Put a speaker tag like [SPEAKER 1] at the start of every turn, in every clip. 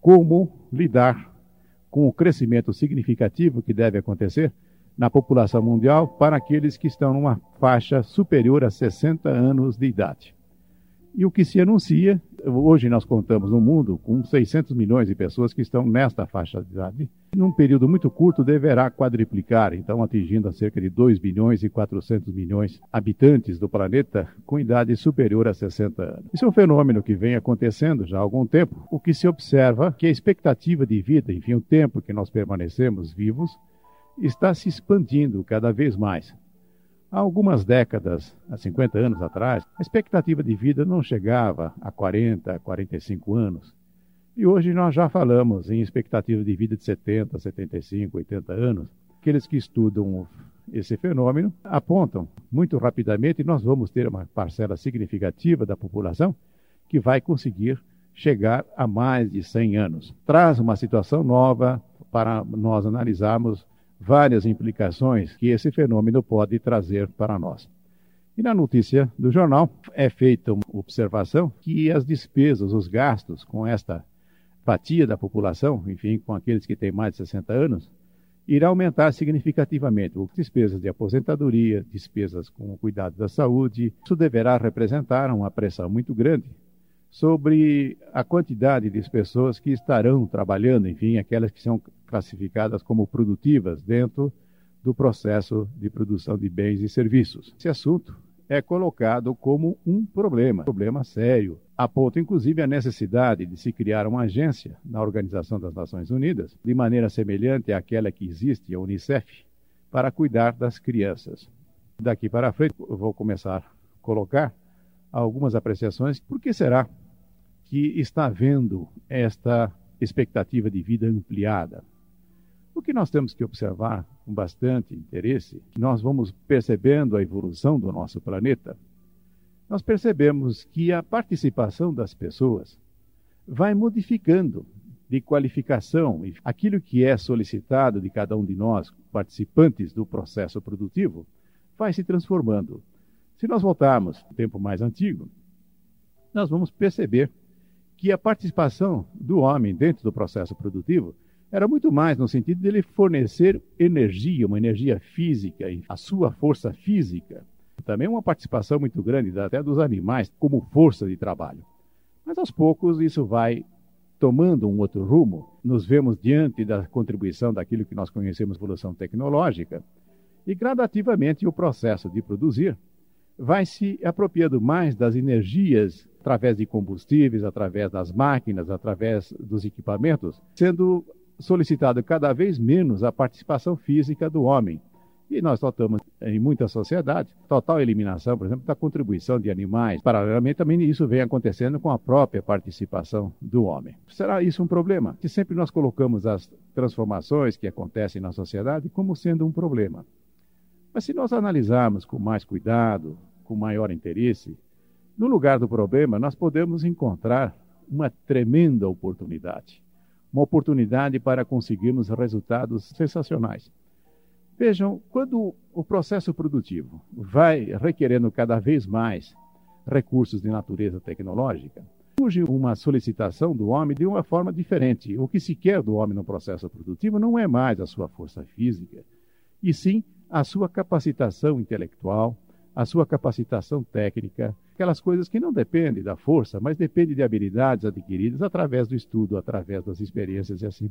[SPEAKER 1] como lidar com o crescimento significativo que deve acontecer na população mundial para aqueles que estão numa faixa superior a 60 anos de idade. E o que se anuncia, hoje nós contamos no mundo com 600 milhões de pessoas que estão nesta faixa de idade. Num período muito curto deverá quadriplicar, então atingindo a cerca de 2 bilhões e 400 milhões habitantes do planeta com idade superior a 60 anos. Isso é um fenômeno que vem acontecendo já há algum tempo. O que se observa é que a expectativa de vida, enfim, o tempo que nós permanecemos vivos, está se expandindo cada vez mais. Há algumas décadas, há 50 anos atrás, a expectativa de vida não chegava a 40, 45 anos. E hoje nós já falamos em expectativa de vida de 70, 75, 80 anos. Aqueles que estudam esse fenômeno apontam muito rapidamente nós vamos ter uma parcela significativa da população que vai conseguir chegar a mais de 100 anos. Traz uma situação nova para nós analisarmos várias implicações que esse fenômeno pode trazer para nós. E na notícia do jornal é feita uma observação que as despesas, os gastos com esta fatia da população, enfim, com aqueles que têm mais de 60 anos, irá aumentar significativamente. Despesas de aposentadoria, despesas com o cuidado da saúde, isso deverá representar uma pressão muito grande sobre a quantidade de pessoas que estarão trabalhando, enfim, aquelas que são classificadas como produtivas dentro do processo de produção de bens e serviços. Esse assunto é colocado como um problema, um problema sério, a ponto inclusive a necessidade de se criar uma agência na Organização das Nações Unidas, de maneira semelhante àquela que existe, a UNICEF, para cuidar das crianças. Daqui para frente, eu vou começar a colocar algumas apreciações. Por que será que está havendo esta expectativa de vida ampliada. O que nós temos que observar com bastante interesse, nós vamos percebendo a evolução do nosso planeta, nós percebemos que a participação das pessoas vai modificando de qualificação e aquilo que é solicitado de cada um de nós, participantes do processo produtivo, vai se transformando. Se nós voltarmos ao tempo mais antigo, nós vamos perceber que a participação do homem dentro do processo produtivo era muito mais no sentido de ele fornecer energia, uma energia física, a sua força física. Também uma participação muito grande até dos animais como força de trabalho. Mas aos poucos isso vai tomando um outro rumo. Nos vemos diante da contribuição daquilo que nós conhecemos evolução tecnológica e gradativamente o processo de produzir vai se apropriando mais das energias através de combustíveis, através das máquinas, através dos equipamentos, sendo solicitado cada vez menos a participação física do homem. E nós notamos em muitas sociedades total eliminação, por exemplo, da contribuição de animais. Paralelamente, também isso vem acontecendo com a própria participação do homem. Será isso um problema? Que sempre nós colocamos as transformações que acontecem na sociedade como sendo um problema. Mas se nós analisarmos com mais cuidado, com maior interesse, no lugar do problema, nós podemos encontrar uma tremenda oportunidade. Uma oportunidade para conseguirmos resultados sensacionais. Vejam, quando o processo produtivo vai requerendo cada vez mais recursos de natureza tecnológica, surge uma solicitação do homem de uma forma diferente. O que se quer do homem no processo produtivo não é mais a sua força física, e sim a sua capacitação intelectual, a sua capacitação técnica, aquelas coisas que não dependem da força, mas dependem de habilidades adquiridas através do estudo, através das experiências e assim.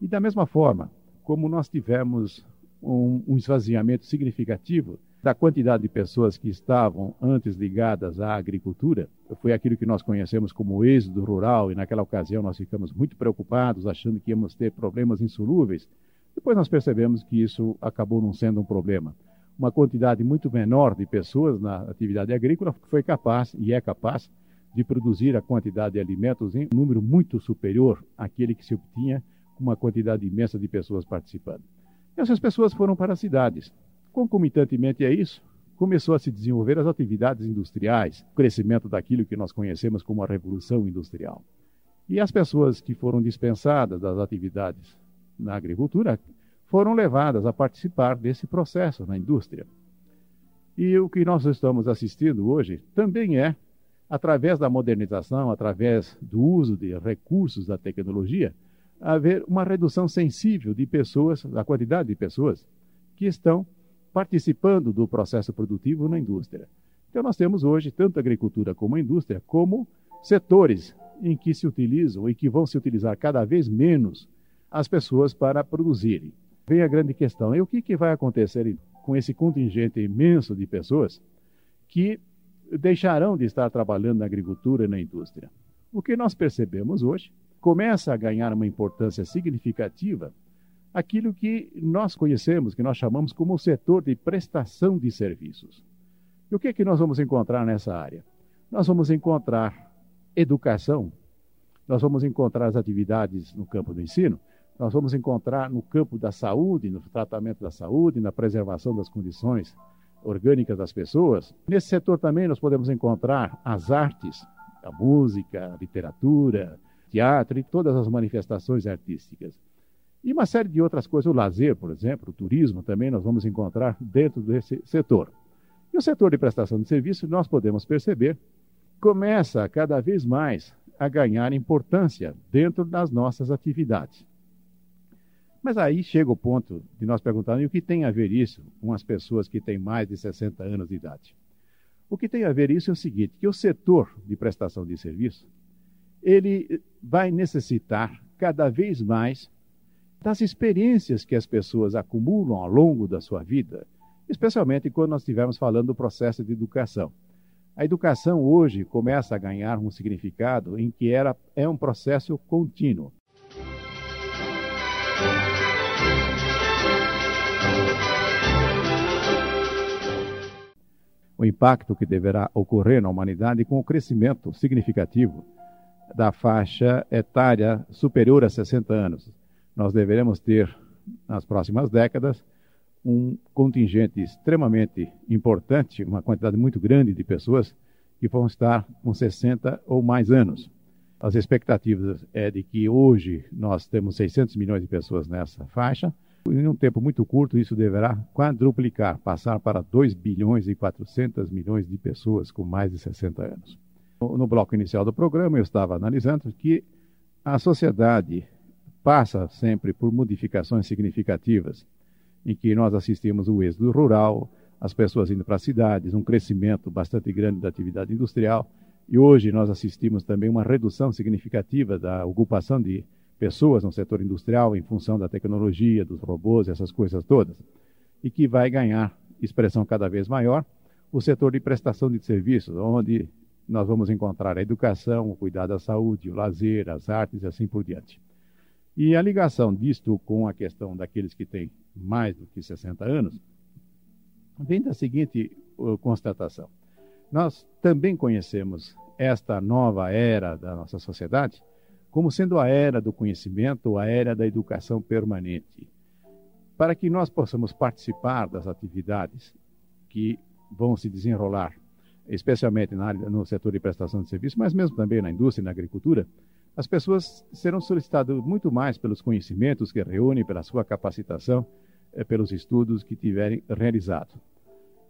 [SPEAKER 1] E da mesma forma, como nós tivemos um, um esvaziamento significativo da quantidade de pessoas que estavam antes ligadas à agricultura, foi aquilo que nós conhecemos como êxodo rural, e naquela ocasião nós ficamos muito preocupados, achando que íamos ter problemas insolúveis. Depois nós percebemos que isso acabou não sendo um problema uma quantidade muito menor de pessoas na atividade agrícola foi capaz e é capaz de produzir a quantidade de alimentos em um número muito superior àquele que se obtinha com uma quantidade imensa de pessoas participando. E essas pessoas foram para as cidades. Concomitantemente a isso, começou a se desenvolver as atividades industriais, o crescimento daquilo que nós conhecemos como a revolução industrial. E as pessoas que foram dispensadas das atividades na agricultura foram levadas a participar desse processo na indústria. E o que nós estamos assistindo hoje também é através da modernização, através do uso de recursos da tecnologia, haver uma redução sensível de pessoas, da quantidade de pessoas que estão participando do processo produtivo na indústria. Então, nós temos hoje tanto a agricultura como a indústria como setores em que se utilizam e que vão se utilizar cada vez menos as pessoas para produzirem. Vem a grande questão: e o que, que vai acontecer com esse contingente imenso de pessoas que deixarão de estar trabalhando na agricultura e na indústria? O que nós percebemos hoje começa a ganhar uma importância significativa aquilo que nós conhecemos, que nós chamamos como o setor de prestação de serviços. E o que que nós vamos encontrar nessa área? Nós vamos encontrar educação, nós vamos encontrar as atividades no campo do ensino, nós vamos encontrar no campo da saúde, no tratamento da saúde, na preservação das condições orgânicas das pessoas. Nesse setor também nós podemos encontrar as artes, a música, a literatura, teatro e todas as manifestações artísticas. E uma série de outras coisas, o lazer, por exemplo, o turismo também nós vamos encontrar dentro desse setor. E o setor de prestação de serviço, nós podemos perceber, começa cada vez mais a ganhar importância dentro das nossas atividades. Mas aí chega o ponto de nós perguntarmos o que tem a ver isso com as pessoas que têm mais de 60 anos de idade. O que tem a ver isso é o seguinte, que o setor de prestação de serviço, ele vai necessitar cada vez mais das experiências que as pessoas acumulam ao longo da sua vida, especialmente quando nós estivermos falando do processo de educação. A educação hoje começa a ganhar um significado em que era, é um processo contínuo. O impacto que deverá ocorrer na humanidade com o crescimento significativo da faixa etária superior a 60 anos. Nós deveremos ter, nas próximas décadas, um contingente extremamente importante, uma quantidade muito grande de pessoas que vão estar com 60 ou mais anos. As expectativas é de que hoje nós temos 600 milhões de pessoas nessa faixa. Em um tempo muito curto, isso deverá quadruplicar, passar para 2 bilhões e 400 milhões de pessoas com mais de 60 anos. No bloco inicial do programa, eu estava analisando que a sociedade passa sempre por modificações significativas em que nós assistimos o êxodo rural, as pessoas indo para as cidades, um crescimento bastante grande da atividade industrial, e hoje nós assistimos também uma redução significativa da ocupação de pessoas no setor industrial em função da tecnologia, dos robôs, essas coisas todas, e que vai ganhar expressão cada vez maior o setor de prestação de serviços, onde nós vamos encontrar a educação, o cuidado da saúde, o lazer, as artes e assim por diante. E a ligação disto com a questão daqueles que têm mais do que 60 anos vem da seguinte constatação. Nós também conhecemos esta nova era da nossa sociedade como sendo a era do conhecimento, a era da educação permanente. Para que nós possamos participar das atividades que vão se desenrolar, especialmente na área, no setor de prestação de serviço, mas mesmo também na indústria e na agricultura, as pessoas serão solicitadas muito mais pelos conhecimentos que reúnem, pela sua capacitação, eh, pelos estudos que tiverem realizado.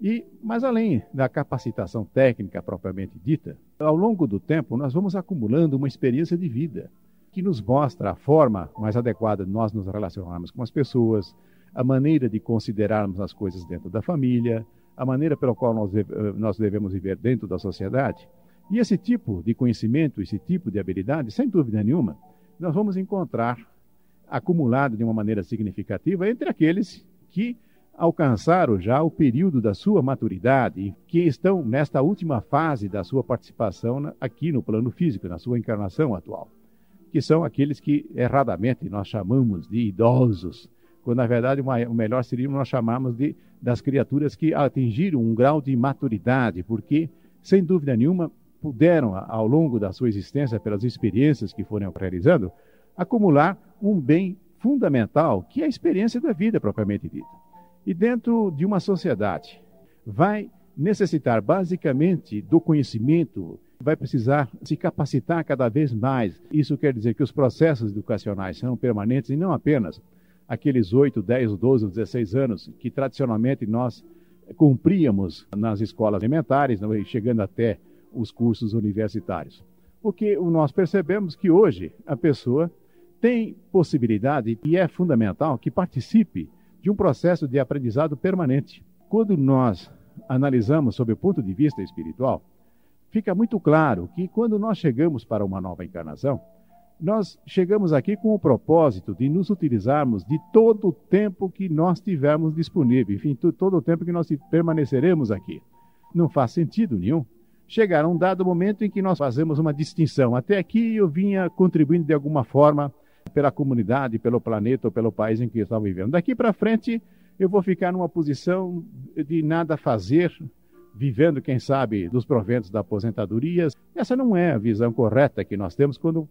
[SPEAKER 1] E, mas além da capacitação técnica propriamente dita, ao longo do tempo nós vamos acumulando uma experiência de vida que nos mostra a forma mais adequada de nós nos relacionarmos com as pessoas, a maneira de considerarmos as coisas dentro da família, a maneira pela qual nós, eh, nós devemos viver dentro da sociedade. E esse tipo de conhecimento, esse tipo de habilidade, sem dúvida nenhuma, nós vamos encontrar acumulado de uma maneira significativa entre aqueles que alcançaram já o período da sua maturidade e que estão nesta última fase da sua participação aqui no plano físico, na sua encarnação atual, que são aqueles que erradamente nós chamamos de idosos, quando na verdade o melhor seria nós chamarmos de das criaturas que atingiram um grau de maturidade, porque sem dúvida nenhuma puderam, ao longo da sua existência, pelas experiências que foram realizando, acumular um bem fundamental, que é a experiência da vida propriamente dita. E dentro de uma sociedade, vai necessitar basicamente do conhecimento, vai precisar se capacitar cada vez mais. Isso quer dizer que os processos educacionais são permanentes e não apenas aqueles 8, 10, 12, 16 anos que tradicionalmente nós cumpríamos nas escolas elementares, chegando até os cursos universitários. Porque nós percebemos que hoje a pessoa tem possibilidade e é fundamental que participe de um processo de aprendizado permanente. Quando nós analisamos sob o ponto de vista espiritual, fica muito claro que quando nós chegamos para uma nova encarnação, nós chegamos aqui com o propósito de nos utilizarmos de todo o tempo que nós tivermos disponível, enfim, todo o tempo que nós permaneceremos aqui. Não faz sentido nenhum chegar a um dado momento em que nós fazemos uma distinção. Até aqui eu vinha contribuindo de alguma forma pela comunidade, pelo planeta ou pelo país em que eu estava vivendo. Daqui para frente eu vou ficar numa posição de nada fazer, vivendo, quem sabe, dos proventos da aposentadoria. Essa não é a visão correta que nós temos quando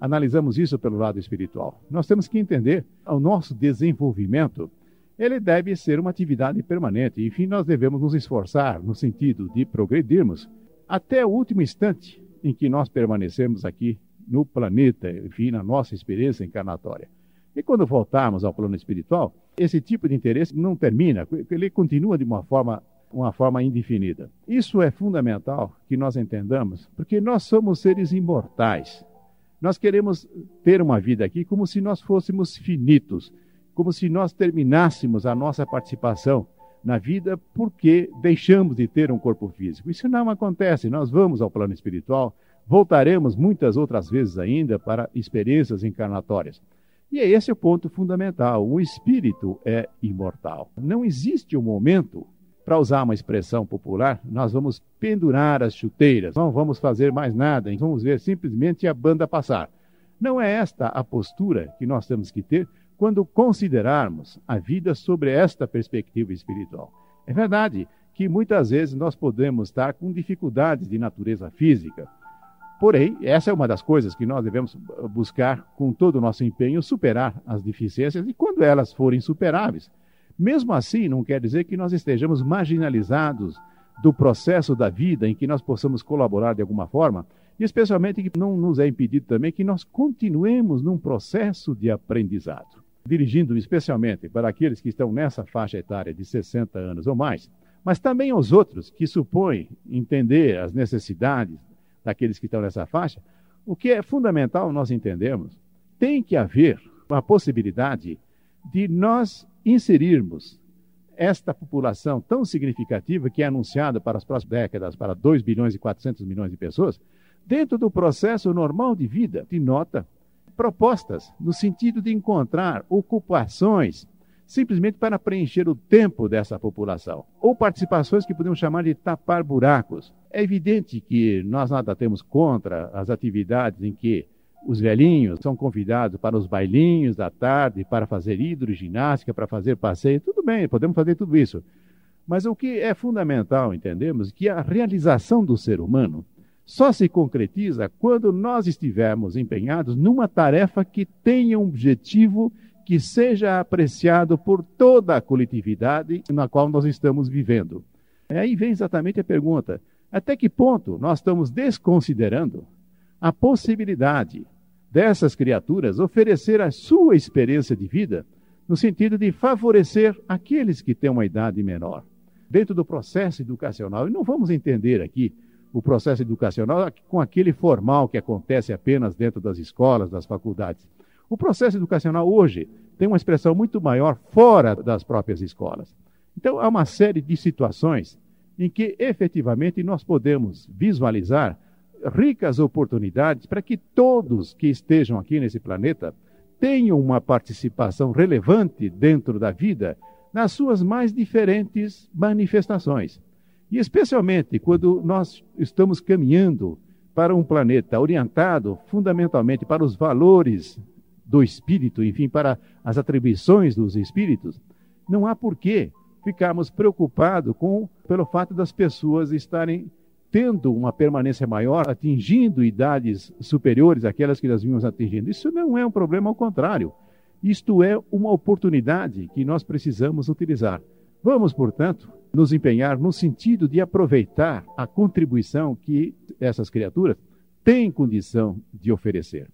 [SPEAKER 1] analisamos isso pelo lado espiritual. Nós temos que entender o nosso desenvolvimento, ele deve ser uma atividade permanente. Enfim, nós devemos nos esforçar no sentido de progredirmos até o último instante em que nós permanecemos aqui no planeta, enfim, na nossa experiência encarnatória. E quando voltarmos ao plano espiritual, esse tipo de interesse não termina, ele continua de uma forma, uma forma indefinida. Isso é fundamental que nós entendamos, porque nós somos seres imortais. Nós queremos ter uma vida aqui como se nós fôssemos finitos, como se nós terminássemos a nossa participação na vida porque deixamos de ter um corpo físico. Isso não acontece. Nós vamos ao plano espiritual, voltaremos muitas outras vezes ainda para experiências encarnatórias. E é esse o ponto fundamental. O espírito é imortal. Não existe um momento para usar uma expressão popular, nós vamos pendurar as chuteiras, não vamos fazer mais nada, vamos ver simplesmente a banda passar. Não é esta a postura que nós temos que ter quando considerarmos a vida sobre esta perspectiva espiritual. É verdade que muitas vezes nós podemos estar com dificuldades de natureza física. Porém, essa é uma das coisas que nós devemos buscar com todo o nosso empenho superar as deficiências e quando elas forem superáveis, mesmo assim, não quer dizer que nós estejamos marginalizados do processo da vida em que nós possamos colaborar de alguma forma, e especialmente que não nos é impedido também que nós continuemos num processo de aprendizado. Dirigindo-me especialmente para aqueles que estão nessa faixa etária de 60 anos ou mais, mas também aos outros que supõem entender as necessidades daqueles que estão nessa faixa, o que é fundamental nós entendemos, tem que haver a possibilidade de nós inserirmos esta população tão significativa que é anunciada para as próximas décadas, para 2 bilhões e 400 milhões de pessoas, dentro do processo normal de vida, de nota propostas no sentido de encontrar ocupações simplesmente para preencher o tempo dessa população, ou participações que podemos chamar de tapar buracos. É evidente que nós nada temos contra as atividades em que os velhinhos são convidados para os bailinhos da tarde, para fazer hidroginástica, para fazer passeio. Tudo bem, podemos fazer tudo isso. Mas o que é fundamental, entendemos, que a realização do ser humano só se concretiza quando nós estivermos empenhados numa tarefa que tenha um objetivo que seja apreciado por toda a coletividade na qual nós estamos vivendo. Aí vem exatamente a pergunta: até que ponto nós estamos desconsiderando a possibilidade dessas criaturas oferecer a sua experiência de vida no sentido de favorecer aqueles que têm uma idade menor. Dentro do processo educacional, e não vamos entender aqui o processo educacional com aquele formal que acontece apenas dentro das escolas, das faculdades. O processo educacional hoje tem uma expressão muito maior fora das próprias escolas. Então, há uma série de situações em que efetivamente nós podemos visualizar ricas oportunidades para que todos que estejam aqui nesse planeta tenham uma participação relevante dentro da vida nas suas mais diferentes manifestações. E especialmente quando nós estamos caminhando para um planeta orientado fundamentalmente para os valores do espírito, enfim, para as atribuições dos espíritos, não há porquê ficarmos preocupados com pelo fato das pessoas estarem tendo uma permanência maior, atingindo idades superiores àquelas que nós vimos atingindo. Isso não é um problema, ao contrário. Isto é uma oportunidade que nós precisamos utilizar. Vamos, portanto, nos empenhar no sentido de aproveitar a contribuição que essas criaturas têm condição de oferecer.